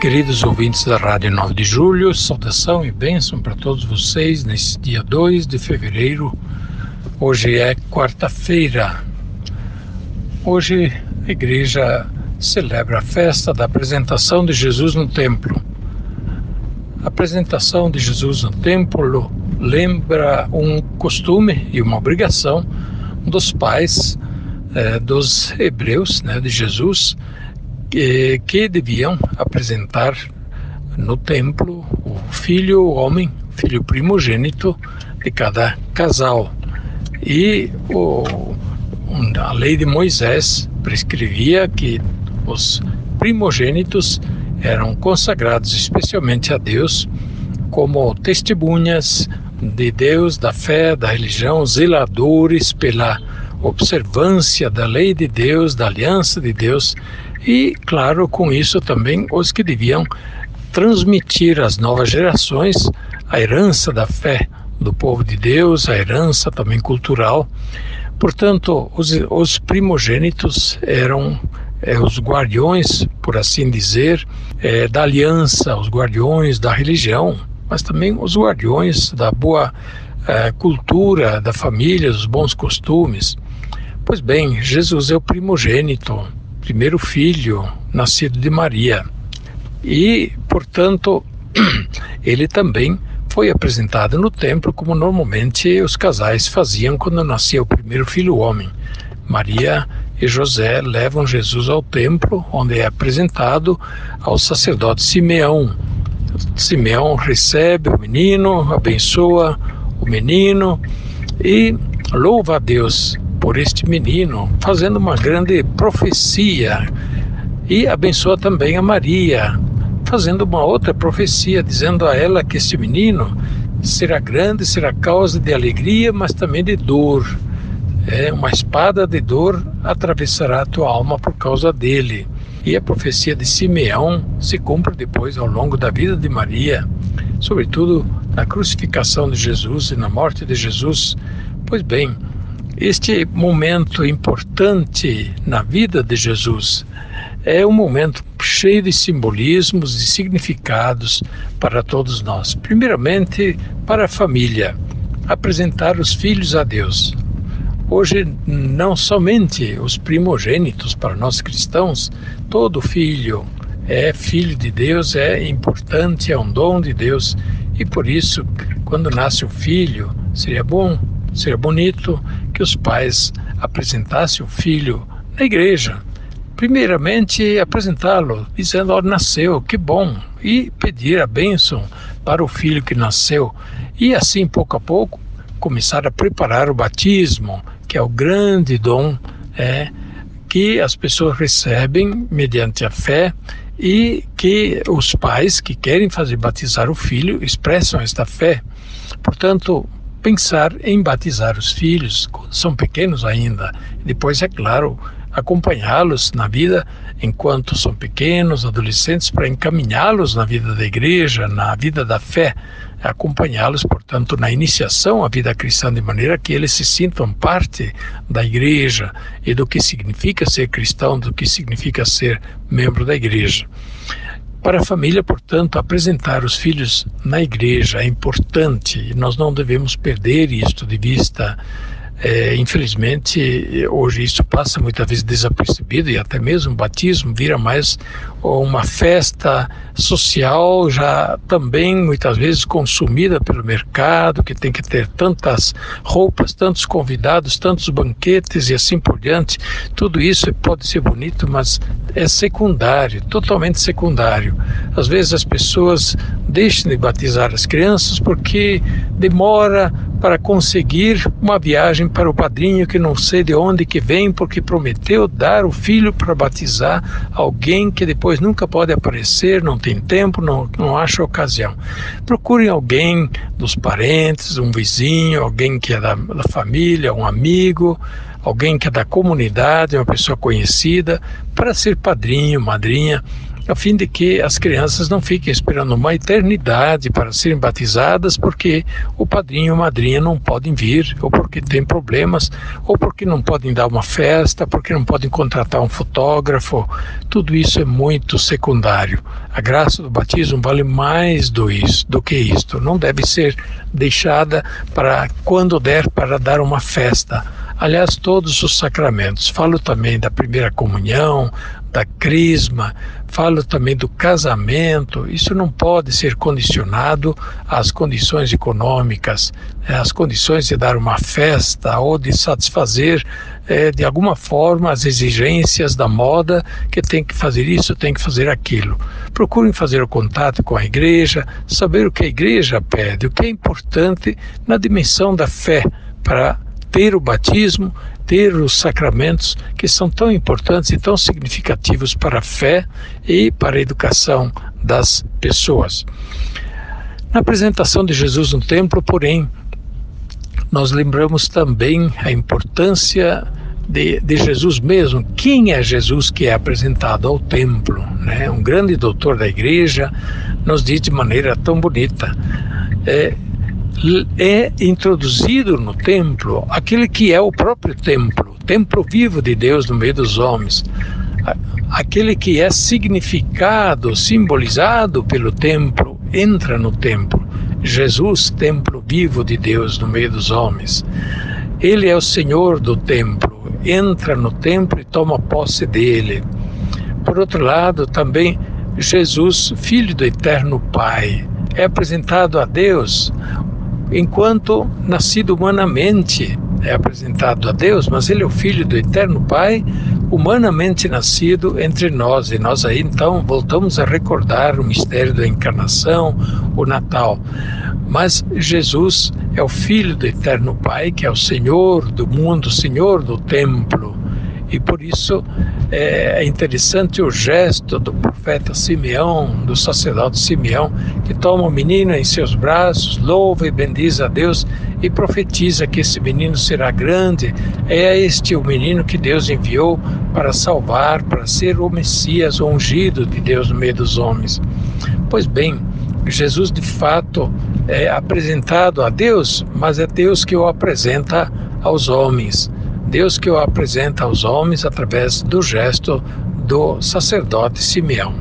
Queridos ouvintes da Rádio 9 de Julho, saudação e bênção para todos vocês nesse dia 2 de fevereiro. Hoje é quarta-feira. Hoje a igreja celebra a festa da apresentação de Jesus no templo. A apresentação de Jesus no templo lembra um costume e uma obrigação dos pais eh, dos hebreus, né, de Jesus, que, que deviam apresentar no templo o filho o homem, filho primogênito de cada casal. E o, a lei de Moisés prescrevia que os primogênitos eram consagrados especialmente a Deus como testemunhas de Deus, da fé, da religião, zeladores pela observância da lei de Deus, da aliança de Deus e, claro, com isso também os que deviam transmitir às novas gerações a herança da fé do povo de Deus, a herança também cultural. Portanto, os, os primogênitos eram é, os guardiões, por assim dizer, é, da aliança, os guardiões da religião, mas também os guardiões da boa é, cultura da família, dos bons costumes. Pois bem, Jesus é o primogênito, primeiro filho nascido de Maria. E, portanto, ele também foi apresentado no templo como normalmente os casais faziam quando nascia o primeiro filho homem. Maria e José levam Jesus ao templo, onde é apresentado ao sacerdote Simeão. Simeão recebe o menino, abençoa o menino e louva a Deus por este menino, fazendo uma grande profecia. E abençoa também a Maria, fazendo uma outra profecia, dizendo a ela que este menino será grande, será causa de alegria, mas também de dor. É, uma espada de dor atravessará a tua alma por causa dele. E a profecia de Simeão se cumpre depois ao longo da vida de Maria, sobretudo na crucificação de Jesus e na morte de Jesus. Pois bem, este momento importante na vida de Jesus é um momento cheio de simbolismos e significados para todos nós. Primeiramente, para a família, apresentar os filhos a Deus. Hoje, não somente os primogênitos para nós cristãos, todo filho é filho de Deus, é importante, é um dom de Deus. E por isso, quando nasce o filho, seria bom, seria bonito que os pais apresentassem o filho na igreja, primeiramente apresentá-lo, dizendo: oh, nasceu, que bom, e pedir a bênção para o filho que nasceu, e assim, pouco a pouco, começar a preparar o batismo, que é o grande dom é, que as pessoas recebem mediante a fé e que os pais que querem fazer batizar o filho expressam esta fé. Portanto, pensar em batizar os filhos, são pequenos ainda. Depois, é claro, acompanhá-los na vida enquanto são pequenos, adolescentes, para encaminhá-los na vida da igreja, na vida da fé, acompanhá-los, portanto, na iniciação à vida cristã, de maneira que eles se sintam parte da igreja e do que significa ser cristão, do que significa ser membro da igreja. Para a família, portanto, apresentar os filhos na igreja é importante e nós não devemos perder isto de vista é, infelizmente, hoje isso passa muitas vezes desapercebido e até mesmo o batismo vira mais uma festa social já também muitas vezes consumida pelo mercado, que tem que ter tantas roupas, tantos convidados, tantos banquetes e assim por diante. Tudo isso pode ser bonito, mas é secundário, totalmente secundário. Às vezes as pessoas deixam de batizar as crianças porque demora para conseguir uma viagem para o padrinho que não sei de onde que vem, porque prometeu dar o filho para batizar alguém que depois nunca pode aparecer, não tem tempo, não, não acha ocasião. Procurem alguém dos parentes, um vizinho, alguém que é da, da família, um amigo, alguém que é da comunidade, uma pessoa conhecida, para ser padrinho, madrinha a fim de que as crianças não fiquem esperando uma eternidade para serem batizadas porque o padrinho ou madrinha não podem vir, ou porque tem problemas, ou porque não podem dar uma festa, porque não podem contratar um fotógrafo. Tudo isso é muito secundário. A graça do batismo vale mais do, isso, do que isto. Não deve ser deixada para quando der para dar uma festa. Aliás, todos os sacramentos. Falo também da primeira comunhão, da crisma, falo também do casamento. Isso não pode ser condicionado às condições econômicas, né, às condições de dar uma festa ou de satisfazer é, de alguma forma as exigências da moda que tem que fazer isso, tem que fazer aquilo. Procurem fazer o contato com a igreja, saber o que a igreja pede, o que é importante na dimensão da fé para ter o batismo, ter os sacramentos que são tão importantes e tão significativos para a fé e para a educação das pessoas. Na apresentação de Jesus no templo, porém, nós lembramos também a importância de, de, Jesus mesmo. Quem é Jesus que é apresentado ao templo? Né? Um grande doutor da igreja nos diz de maneira tão bonita. É, é introduzido no templo aquele que é o próprio templo, templo vivo de Deus no meio dos homens, aquele que é significado, simbolizado pelo templo, entra no templo. Jesus, templo vivo de Deus no meio dos homens. Ele é o Senhor do templo, entra no templo e toma posse dele. Por outro lado, também Jesus, filho do eterno Pai, é apresentado a Deus enquanto nascido humanamente é apresentado a Deus, mas ele é o filho do eterno Pai, humanamente nascido entre nós. E nós aí então voltamos a recordar o mistério da encarnação, o Natal. Mas Jesus é o filho do eterno Pai, que é o Senhor do mundo, Senhor do templo. E por isso é, é interessante o gesto do profeta Simeão, do sacerdote Simeão, que toma o menino em seus braços, louva e bendiz a Deus e profetiza que esse menino será grande. É este o menino que Deus enviou para salvar, para ser o Messias, o ungido de Deus no meio dos homens. Pois bem, Jesus de fato é apresentado a Deus, mas é Deus que o apresenta aos homens. Deus que o apresenta aos homens através do gesto do sacerdote Simeão.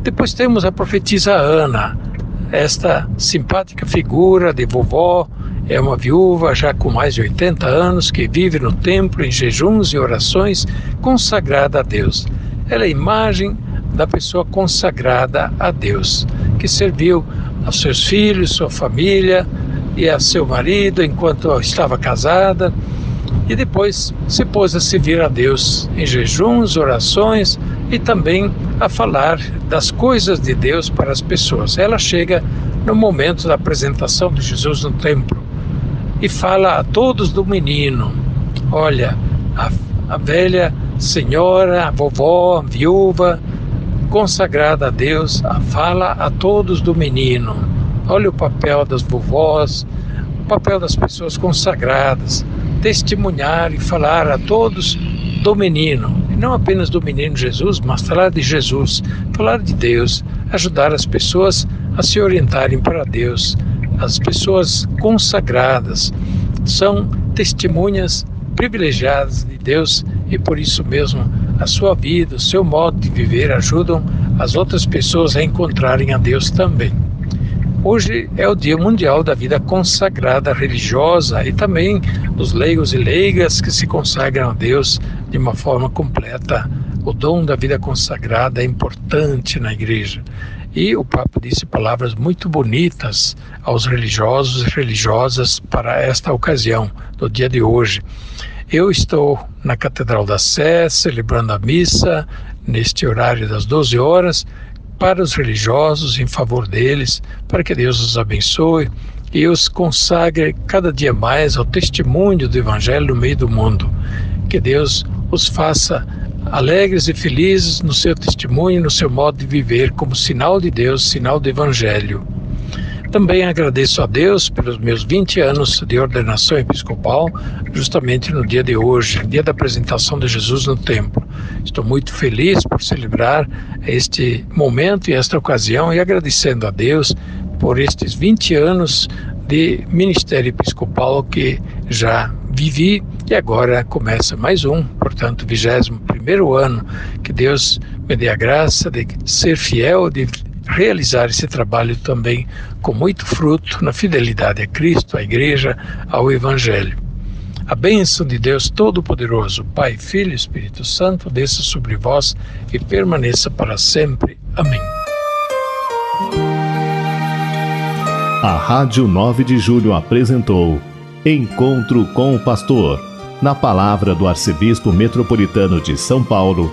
Depois temos a profetisa Ana, esta simpática figura de vovó, é uma viúva já com mais de 80 anos que vive no templo em jejuns e orações consagrada a Deus. Ela é a imagem da pessoa consagrada a Deus, que serviu aos seus filhos, sua família e a seu marido enquanto estava casada e depois se pôs a servir a Deus em jejuns, orações e também a falar das coisas de Deus para as pessoas. Ela chega no momento da apresentação de Jesus no templo e fala a todos do menino: Olha, a, a velha senhora, a vovó, a viúva, consagrada a Deus, fala a todos do menino. Olha o papel das vovós, o papel das pessoas consagradas testemunhar e falar a todos do menino, e não apenas do menino Jesus, mas falar de Jesus, falar de Deus, ajudar as pessoas a se orientarem para Deus. As pessoas consagradas são testemunhas privilegiadas de Deus e por isso mesmo a sua vida, o seu modo de viver ajudam as outras pessoas a encontrarem a Deus também. Hoje é o Dia Mundial da Vida Consagrada Religiosa e também dos leigos e leigas que se consagram a Deus de uma forma completa. O dom da vida consagrada é importante na igreja. E o Papa disse palavras muito bonitas aos religiosos e religiosas para esta ocasião, do dia de hoje. Eu estou na Catedral da Sé, celebrando a missa, neste horário das 12 horas, para os religiosos, em favor deles, para que Deus os abençoe, e os consagre cada dia mais ao testemunho do Evangelho no meio do mundo. Que Deus os faça alegres e felizes no seu testemunho, no seu modo de viver, como sinal de Deus, sinal do Evangelho. Também agradeço a Deus pelos meus 20 anos de ordenação episcopal, justamente no dia de hoje, dia da apresentação de Jesus no templo. Estou muito feliz por celebrar este momento e esta ocasião e agradecendo a Deus por estes 20 anos de ministério episcopal que já vivi e agora começa mais um, portanto, 21 primeiro ano. Que Deus me dê a graça de ser fiel, de realizar esse trabalho também com muito fruto na fidelidade a Cristo, à Igreja, ao Evangelho. A bênção de Deus Todo-Poderoso, Pai, Filho e Espírito Santo, desça sobre vós e permaneça para sempre. Amém. A Rádio 9 de Julho apresentou Encontro com o Pastor, na palavra do Arcebispo Metropolitano de São Paulo,